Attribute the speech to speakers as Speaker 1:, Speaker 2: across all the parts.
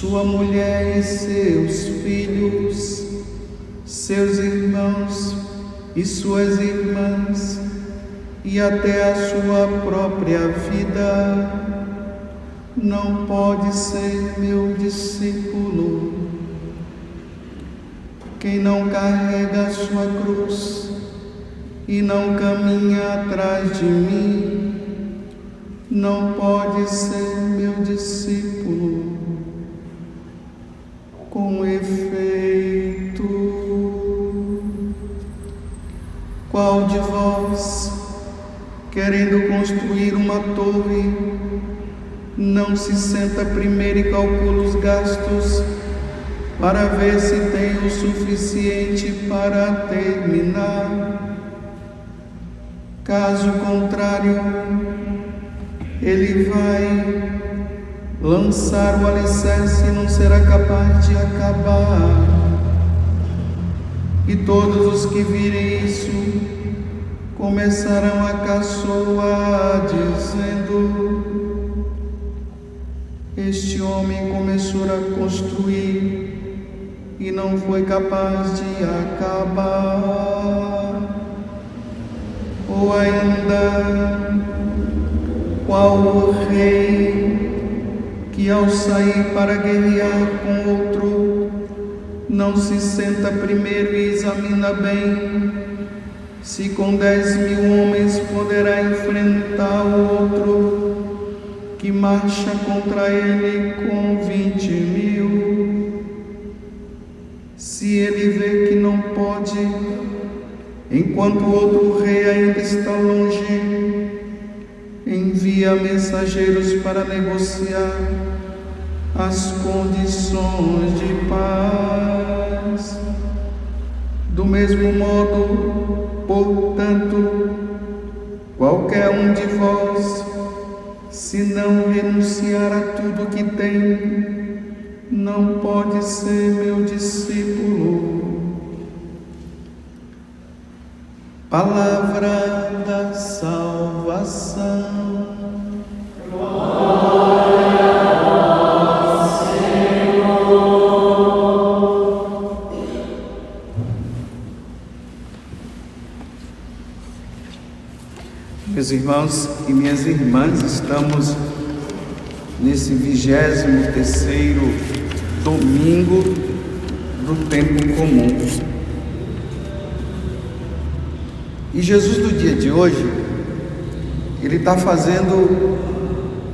Speaker 1: Sua mulher e seus filhos, seus irmãos e suas irmãs, e até a sua própria vida, não pode ser meu discípulo. Quem não carrega a sua cruz e não caminha atrás de mim, não pode ser meu discípulo. Com efeito, qual de vós, querendo construir uma torre, não se senta primeiro e calcula os gastos para ver se tem o suficiente para terminar? Caso contrário, ele vai lançar o alicerce não será capaz de acabar. E todos os que virem isso começarão a caçoar, dizendo: Este homem começou a construir e não foi capaz de acabar. Ou ainda, qual o rei que ao sair para guerrear com outro, não se senta primeiro e examina bem se com dez mil homens poderá enfrentar o outro que marcha contra ele com vinte mil. Se ele vê que não pode, enquanto o outro rei ainda está longe, envia mensageiros para negociar as condições de paz. Do mesmo modo, portanto, qualquer um de vós, se não renunciar a tudo que tem, não pode ser meu discípulo. Palavra da salvação. Meus irmãos e minhas irmãs, estamos nesse vigésimo terceiro domingo do tempo comum. E Jesus do dia de hoje, ele está fazendo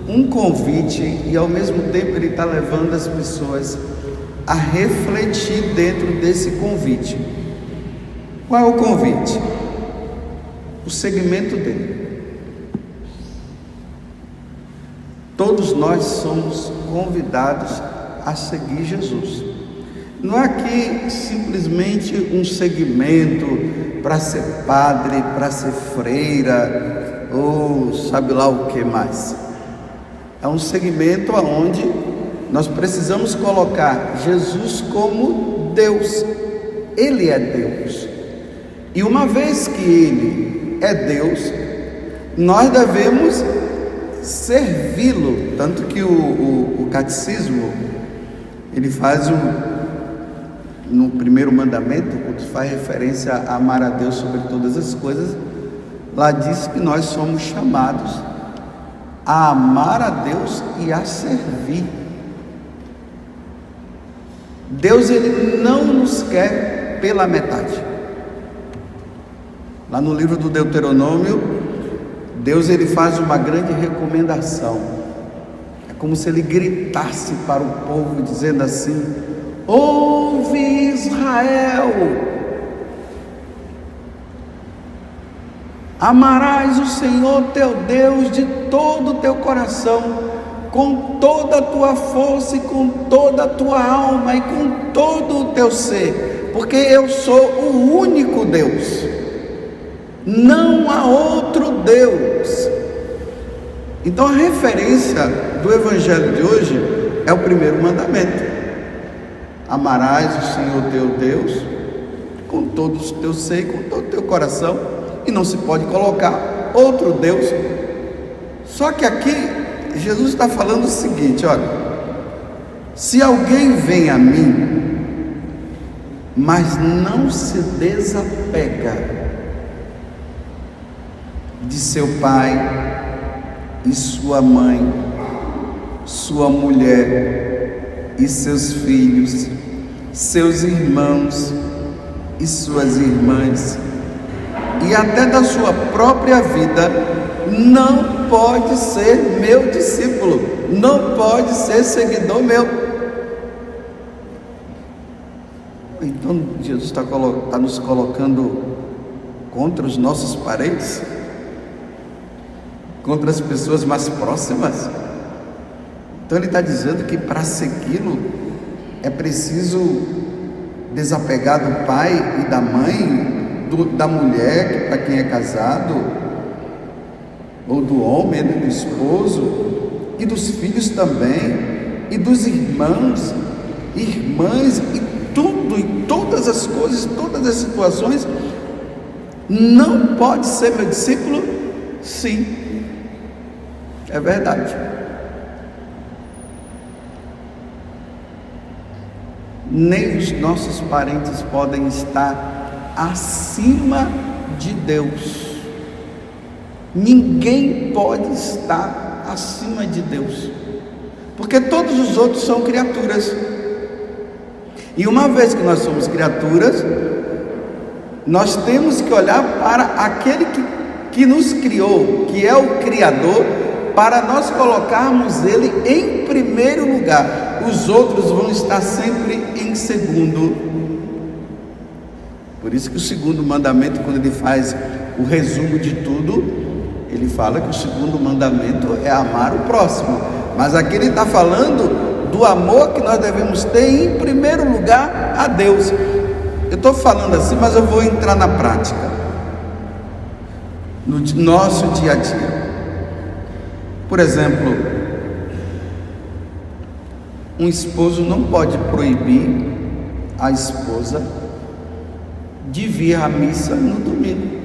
Speaker 1: um convite e ao mesmo tempo ele está levando as pessoas a refletir dentro desse convite. Qual é o convite? O segmento dele. Todos nós somos convidados a seguir Jesus. Não é aqui simplesmente um segmento para ser padre, para ser freira ou sabe lá o que mais. É um segmento aonde nós precisamos colocar Jesus como Deus. Ele é Deus. E uma vez que ele é Deus, nós devemos servi-lo. Tanto que o, o, o, catecismo ele faz um no primeiro mandamento, quando faz referência a amar a Deus sobre todas as coisas, lá diz que nós somos chamados a amar a Deus e a servir. Deus ele não nos quer pela metade. Lá no livro do Deuteronômio Deus ele faz uma grande recomendação. É como se ele gritasse para o povo dizendo assim: Ouve Israel, amarás o Senhor teu Deus de todo o teu coração, com toda a tua força e com toda a tua alma e com todo o teu ser, porque eu sou o único Deus, não há outro Deus. Então a referência do Evangelho de hoje é o primeiro mandamento: amarás o Senhor teu Deus com todo o teu ser, com todo o teu coração, e não se pode colocar outro Deus. Só que aqui Jesus está falando o seguinte: olha, se alguém vem a mim, mas não se desapega de seu pai e sua mãe, sua mulher e seus filhos, seus irmãos e suas irmãs, e até da sua própria vida, não pode ser meu discípulo, não pode ser seguidor meu. Então Jesus está, nos colocando contra os nossos parentes, contra as pessoas mais próximas. Então ele está dizendo que para segui-lo é preciso desapegar do pai e da mãe, do, da mulher para quem é casado, ou do homem, né, do esposo, e dos filhos também, e dos irmãos, irmãs, e tudo, e todas as coisas, todas as situações, não pode ser meu discípulo? Sim, é verdade. Nem os nossos parentes podem estar acima de Deus. Ninguém pode estar acima de Deus, porque todos os outros são criaturas. E uma vez que nós somos criaturas, nós temos que olhar para aquele que, que nos criou, que é o Criador, para nós colocarmos Ele em primeiro lugar. Os outros vão estar sempre em segundo. Por isso que o segundo mandamento, quando ele faz o resumo de tudo, ele fala que o segundo mandamento é amar o próximo, mas aqui ele está falando do amor que nós devemos ter em primeiro lugar a Deus. Eu estou falando assim, mas eu vou entrar na prática, no nosso dia a dia. Por exemplo, um esposo não pode proibir a esposa de vir à missa no domingo.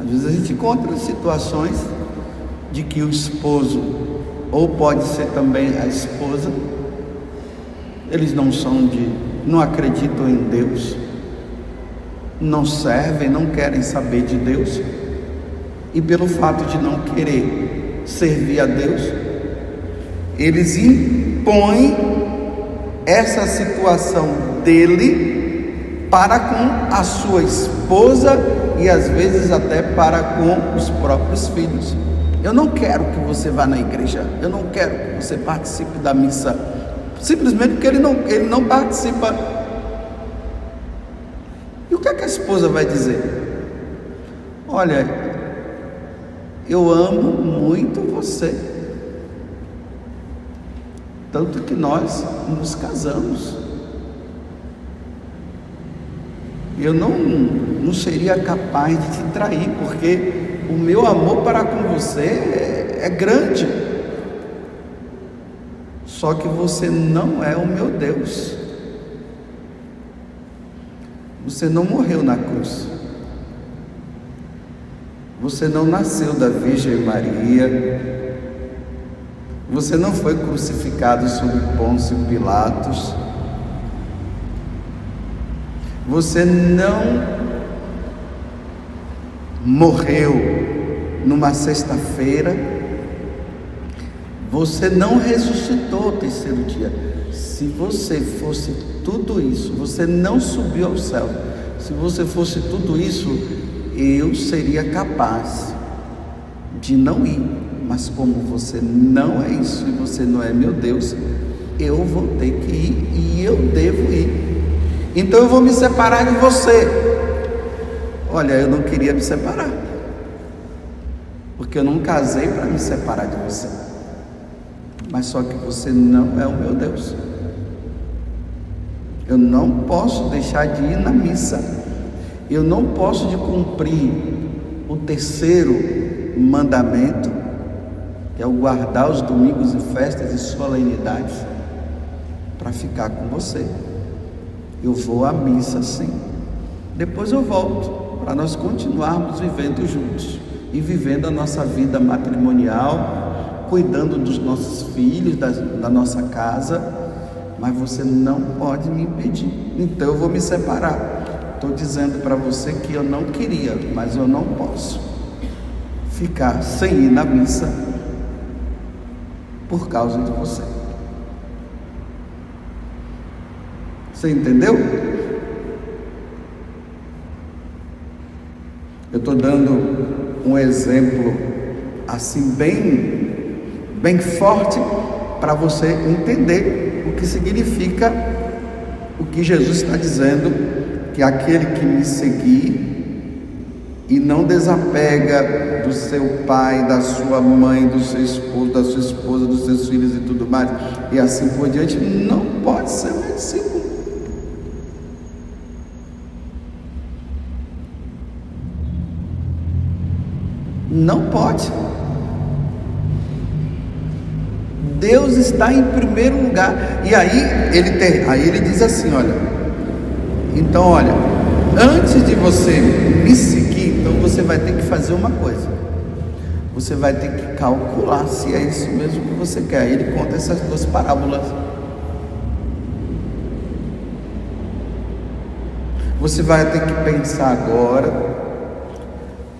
Speaker 1: Às vezes a gente encontra situações de que o esposo, ou pode ser também a esposa, eles não são de, não acreditam em Deus, não servem, não querem saber de Deus, e pelo fato de não querer servir a Deus, eles impõem essa situação dele para com a sua esposa e às vezes até para com os próprios filhos. Eu não quero que você vá na igreja, eu não quero que você participe da missa, simplesmente porque ele não, ele não participa. E o que, é que a esposa vai dizer? Olha, eu amo muito você, tanto que nós nos casamos. eu não, não seria capaz de te trair, porque o meu amor para com você é, é grande. Só que você não é o meu Deus. Você não morreu na cruz. Você não nasceu da Virgem Maria. Você não foi crucificado sob Pôncio Pilatos. Você não morreu numa sexta-feira. Você não ressuscitou o terceiro dia. Se você fosse tudo isso, você não subiu ao céu. Se você fosse tudo isso, eu seria capaz de não ir, mas como você não é isso e você não é meu Deus, eu vou ter que ir e eu devo ir. Então eu vou me separar de você. Olha, eu não queria me separar, porque eu não casei para me separar de você. Mas só que você não é o meu Deus. Eu não posso deixar de ir na missa. Eu não posso de cumprir o terceiro mandamento, que é o guardar os domingos e festas e solenidades, para ficar com você. Eu vou à missa sim. Depois eu volto para nós continuarmos vivendo juntos e vivendo a nossa vida matrimonial, cuidando dos nossos filhos, da, da nossa casa mas você não pode me impedir. Então eu vou me separar. Estou dizendo para você que eu não queria, mas eu não posso ficar sem ir na missa por causa de você. Você entendeu? Eu estou dando um exemplo assim bem, bem forte para você entender o que significa o que Jesus está dizendo, que aquele que me seguir e não desapega do seu pai, da sua mãe, do seu esposo, da sua esposa, dos seus filhos e tudo mais, e assim por diante, não pode ser meu discípulo. Não pode. Deus está em primeiro lugar. E aí ele tem, aí ele diz assim, olha. Então, olha, antes de você me seguir, então você vai ter que fazer uma coisa. Você vai ter que calcular se é isso mesmo que você quer. Ele conta essas duas parábolas. Você vai ter que pensar agora.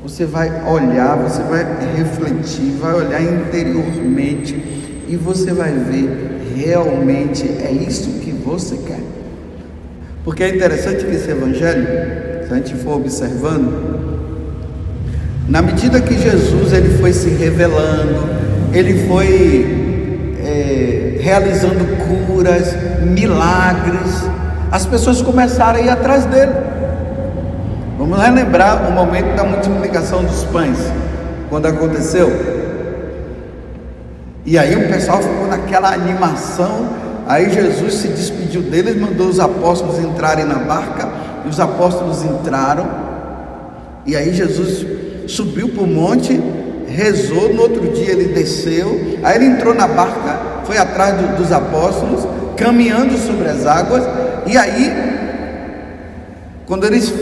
Speaker 1: Você vai olhar, você vai refletir, vai olhar interiormente e você vai ver realmente é isso que você quer. Porque é interessante que esse evangelho, se a gente for observando, na medida que Jesus ele foi se revelando, ele foi é, realizando curas, milagres, as pessoas começaram a ir atrás dele. Vamos relembrar o momento da multiplicação dos pães, quando aconteceu. E aí o pessoal ficou naquela animação. Aí Jesus se despediu deles, mandou os apóstolos entrarem na barca, e os apóstolos entraram. E aí Jesus subiu para o monte, rezou, no outro dia ele desceu, aí ele entrou na barca, foi atrás do, dos apóstolos, caminhando sobre as águas, e aí, quando eles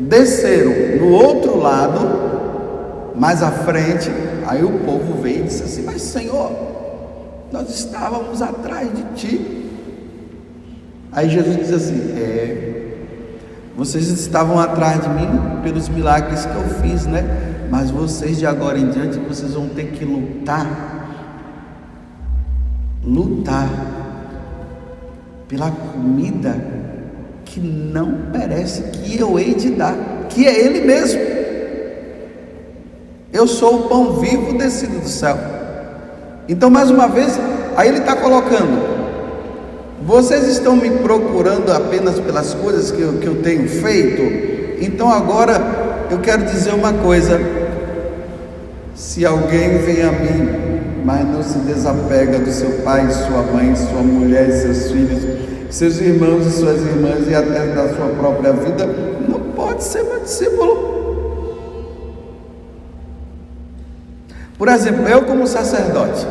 Speaker 1: desceram no outro lado, mais à frente, Aí o povo veio e disse assim: Mas Senhor, nós estávamos atrás de ti. Aí Jesus diz assim: É, vocês estavam atrás de mim pelos milagres que eu fiz, né? Mas vocês de agora em diante vocês vão ter que lutar, lutar pela comida que não perece, que eu hei de dar, que é Ele mesmo. Eu sou o pão vivo descido do céu. Então, mais uma vez, aí ele está colocando: vocês estão me procurando apenas pelas coisas que eu, que eu tenho feito? Então, agora eu quero dizer uma coisa: se alguém vem a mim, mas não se desapega do seu pai, sua mãe, sua mulher, seus filhos, seus irmãos e suas irmãs e até da sua própria vida, não pode ser meu discípulo. Por exemplo, eu como sacerdote,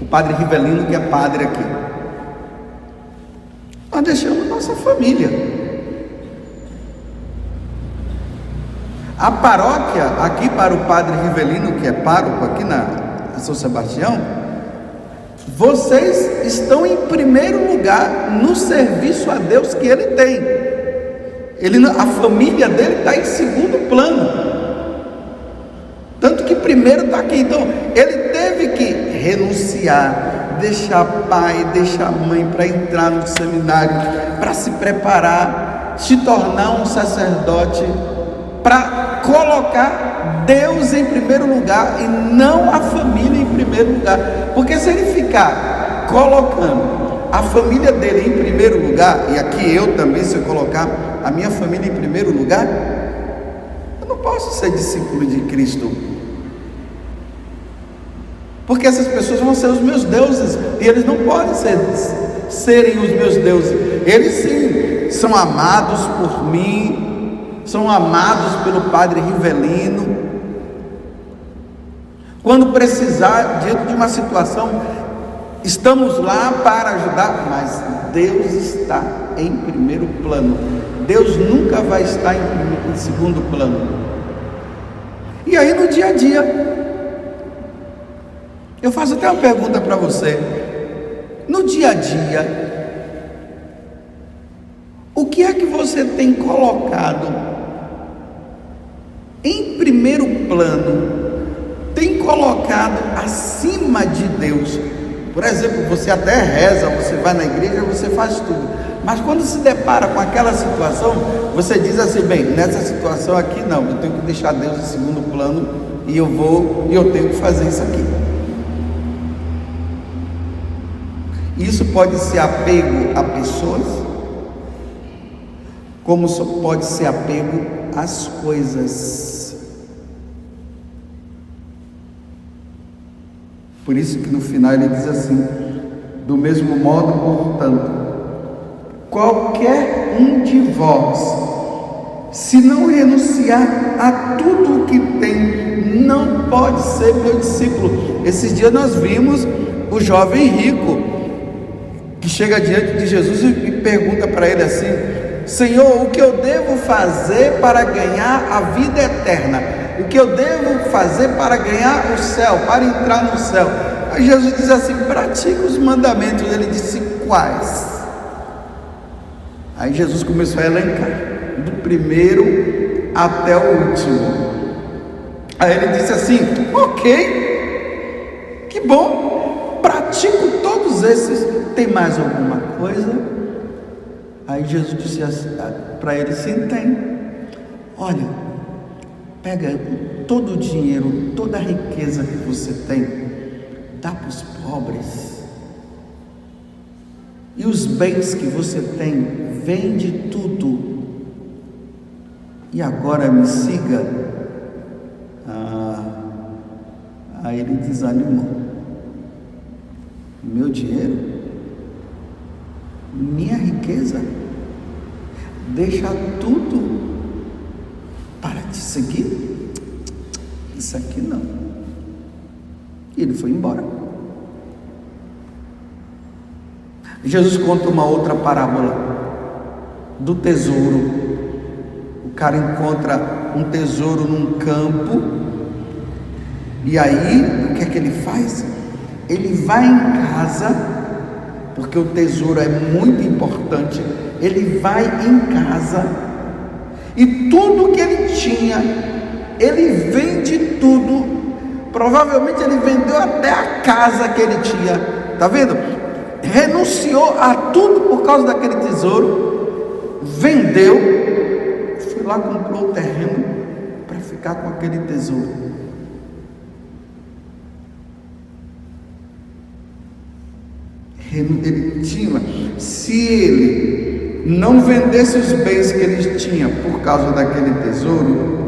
Speaker 1: o padre Rivelino, que é padre aqui, nós deixamos nossa família. A paróquia, aqui para o padre Rivelino, que é pároco aqui na, São Sebastião, vocês estão em primeiro lugar no serviço a Deus que ele tem. Ele, a família dele está em segundo plano primeiro está aqui. Então, ele teve que renunciar, deixar pai, deixar mãe para entrar no seminário, para se preparar, se tornar um sacerdote para colocar Deus em primeiro lugar e não a família em primeiro lugar. Porque se ele ficar colocando a família dele em primeiro lugar, e aqui eu também, se eu colocar a minha família em primeiro lugar, eu não posso ser discípulo de Cristo. Porque essas pessoas vão ser os meus deuses, e eles não podem ser, serem os meus deuses. Eles sim são amados por mim, são amados pelo Padre Rivelino. Quando precisar, diante de uma situação Estamos lá para ajudar, mas Deus está em primeiro plano. Deus nunca vai estar em, em segundo plano. E aí no dia a dia, eu faço até uma pergunta para você. No dia a dia, o que é que você tem colocado em primeiro plano, tem colocado acima de Deus? Por exemplo, você até reza, você vai na igreja, você faz tudo. Mas quando se depara com aquela situação, você diz assim: bem, nessa situação aqui não, eu tenho que deixar Deus em segundo plano e eu vou e eu tenho que fazer isso aqui. Isso pode ser apego a pessoas, como pode ser apego às coisas. Por isso que no final ele diz assim: do mesmo modo, portanto, qualquer um de vós, se não renunciar a tudo o que tem, não pode ser meu discípulo. Esses dias nós vimos o jovem rico que chega diante de Jesus e pergunta para ele assim: Senhor, o que eu devo fazer para ganhar a vida eterna? o que eu devo fazer para ganhar o céu, para entrar no céu. Aí Jesus diz assim: pratica os mandamentos. Ele disse: quais? Aí Jesus começou a elencar, do primeiro até o último. Aí ele disse assim: ok, que bom, pratico todos esses. Tem mais alguma coisa? Aí Jesus disse assim, para ele: sim, tem. Olha, Pega todo o dinheiro, toda a riqueza que você tem, dá para os pobres. E os bens que você tem, vende tudo. E agora me siga. Ah, aí ele desanimou. Meu dinheiro, minha riqueza, deixa tudo para te seguir? Isso aqui não. E ele foi embora. Jesus conta uma outra parábola do tesouro. O cara encontra um tesouro num campo. E aí, o que é que ele faz? Ele vai em casa, porque o tesouro é muito importante. Ele vai em casa e tudo que ele tinha, ele vende tudo. Provavelmente ele vendeu até a casa que ele tinha. Tá vendo? Renunciou a tudo por causa daquele tesouro. Vendeu. Foi lá comprou o terreno para ficar com aquele tesouro. Ele tinha, se ele não vendesse os bens que ele tinha por causa daquele tesouro,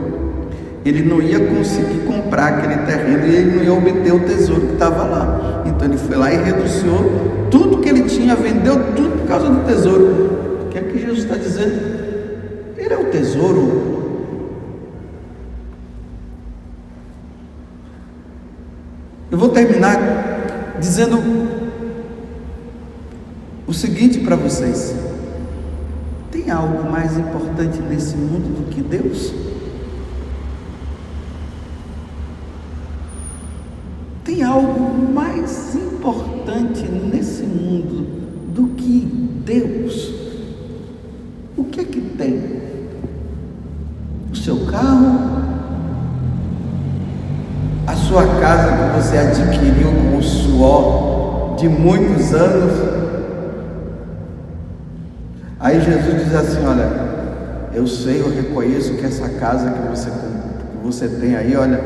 Speaker 1: ele não ia conseguir comprar aquele terreno e ele não ia obter o tesouro que estava lá. Então ele foi lá e renunciou tudo que ele tinha, vendeu tudo por causa do tesouro. O que é que Jesus está dizendo? Ele é o tesouro. Eu vou terminar dizendo o seguinte para vocês. Tem algo mais importante nesse mundo do que Deus? Tem algo mais importante nesse mundo do que Deus? O que é que tem? O seu carro? A sua casa que você adquiriu com o suor de muitos anos? Aí Jesus diz assim: Olha, Eu sei, eu reconheço que essa casa que você, que você tem aí, olha,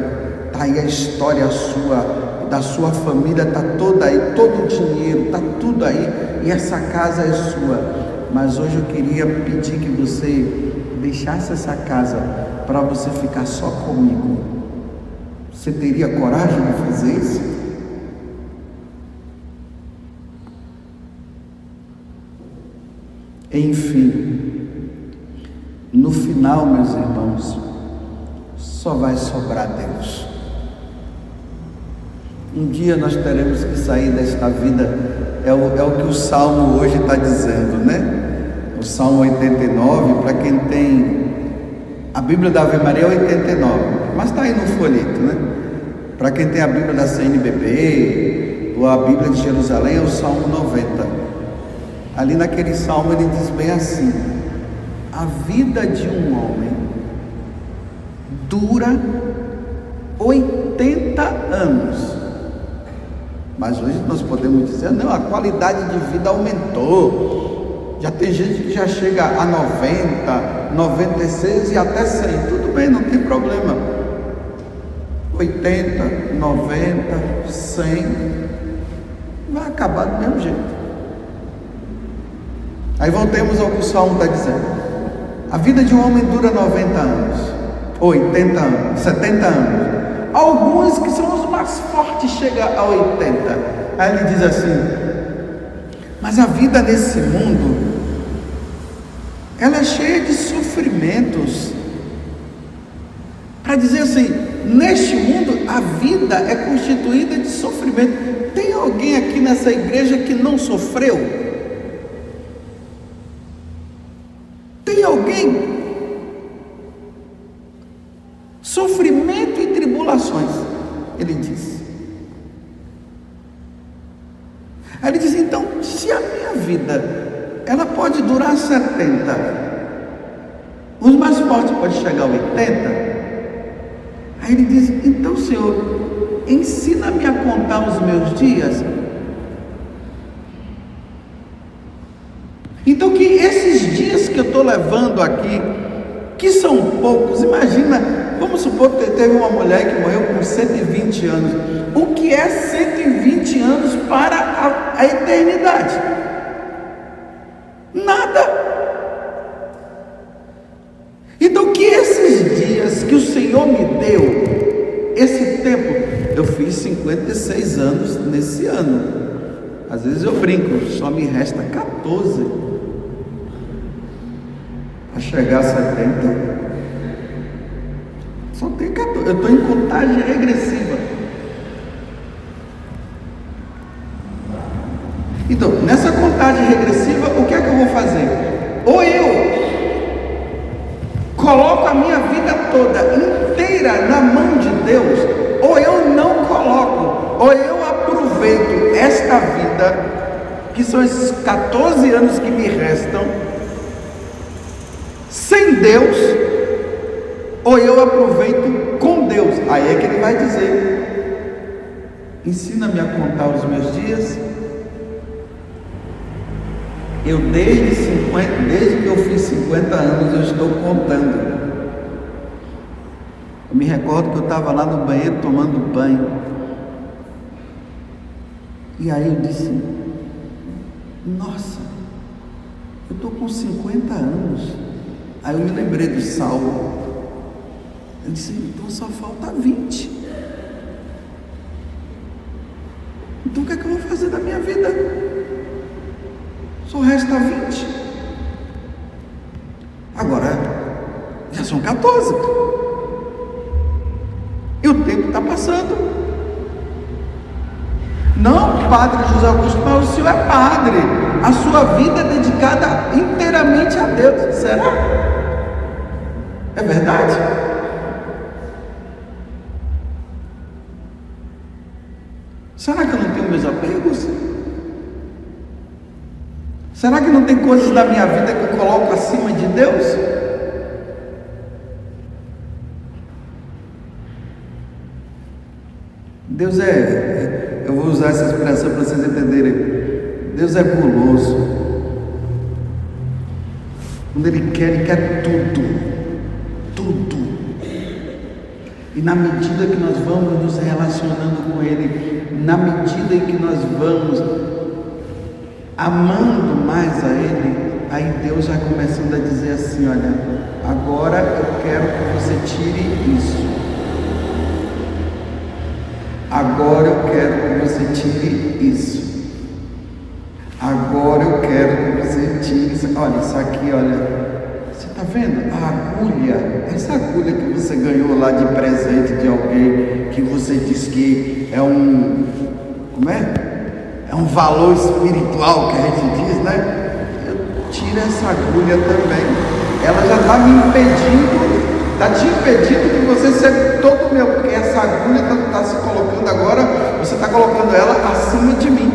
Speaker 1: tá aí a história sua, da sua família, tá toda aí, todo o dinheiro, tá tudo aí, e essa casa é sua. Mas hoje eu queria pedir que você deixasse essa casa para você ficar só comigo. Você teria coragem de fazer isso? Enfim, no final, meus irmãos, só vai sobrar Deus. Um dia nós teremos que sair desta vida, é o, é o que o Salmo hoje está dizendo, né? O Salmo 89, para quem tem a Bíblia da Ave Maria é 89, mas está aí no folheto, né? Para quem tem a Bíblia da CNBB ou a Bíblia de Jerusalém, é o Salmo 90. Ali naquele salmo ele diz bem assim: a vida de um homem dura 80 anos. Mas hoje nós podemos dizer, não, a qualidade de vida aumentou. Já tem gente que já chega a 90, 96 e até 100. Tudo bem, não tem problema. 80, 90, 100, vai acabar do mesmo jeito. Aí voltemos ao que o Salmo está dizendo. A vida de um homem dura 90 anos, 80 anos, 70 anos. Alguns que são os mais fortes chegam a 80. Aí ele diz assim: Mas a vida nesse mundo, ela é cheia de sofrimentos. Para dizer assim, neste mundo a vida é constituída de sofrimento. Tem alguém aqui nessa igreja que não sofreu? Tem alguém? Sofrimento e tribulações, ele diz. Aí ele diz: então, se a minha vida ela pode durar 70, os mais fortes podem chegar a 80. Aí ele diz: então, Senhor, ensina-me a contar os meus dias Então, que esses dias que eu estou levando aqui, que são poucos, imagina, vamos supor que teve uma mulher que morreu com 120 anos. O que é 120 anos para a, a eternidade? Nada. Então, que esses dias que o Senhor me deu, esse tempo, eu fiz 56 anos nesse ano. Às vezes eu brinco, só me resta 14 a chegar a 70. Só tem 14. Eu estou em contagem regressiva. Então, nessa contagem regressiva, o que é que eu vou fazer? Ou eu coloco a minha vida toda inteira na mão de Deus, ou eu não coloco, ou eu aproveito esta vida, que são esses 14 anos que me restam, Deus, ou eu aproveito com Deus. Aí é que ele vai dizer: ensina-me a contar os meus dias. Eu desde 50, desde que eu fiz 50 anos, eu estou contando. Eu me recordo que eu estava lá no banheiro tomando banho. E aí eu disse: Nossa, eu estou com 50 anos. Aí eu me lembrei do salmo. Eu disse, então só falta 20. Então o que é que eu vou fazer da minha vida? Só resta 20. Agora, já são 14. E o tempo está passando. Não, Padre José Augusto, mas o senhor é padre. A sua vida é dedicada inteiramente a Deus. Será? É verdade? Será que eu não tenho meus apegos? Será que não tem coisas da minha vida que eu coloco acima de Deus? Deus é, eu vou usar essa expressão para vocês entenderem. Deus é guloso. Quando Ele quer, Ele quer tudo. E na medida que nós vamos nos relacionando com Ele, na medida em que nós vamos amando mais a Ele, aí Deus vai começando a dizer assim: olha, agora eu quero que você tire isso. Agora eu quero que você tire isso. Agora eu quero que você tire isso. Olha, isso aqui, olha. Está vendo? A agulha, essa agulha que você ganhou lá de presente de alguém, que você diz que é um. Como é? É um valor espiritual que a gente diz, né? Eu tiro essa agulha também. Ela já está me impedindo Está te impedindo de você ser todo meu, porque essa agulha está tá se colocando agora, você está colocando ela acima de mim.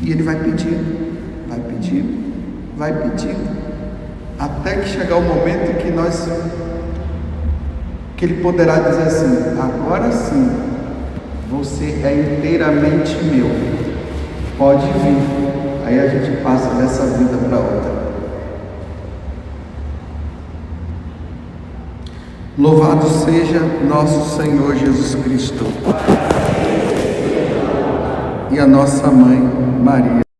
Speaker 1: E ele vai pedindo, vai pedindo, até que chegar o momento que nós, que ele poderá dizer assim: agora sim, você é inteiramente meu, pode vir. Aí a gente passa dessa vida para outra. Louvado seja nosso Senhor Jesus Cristo e a nossa mãe Maria.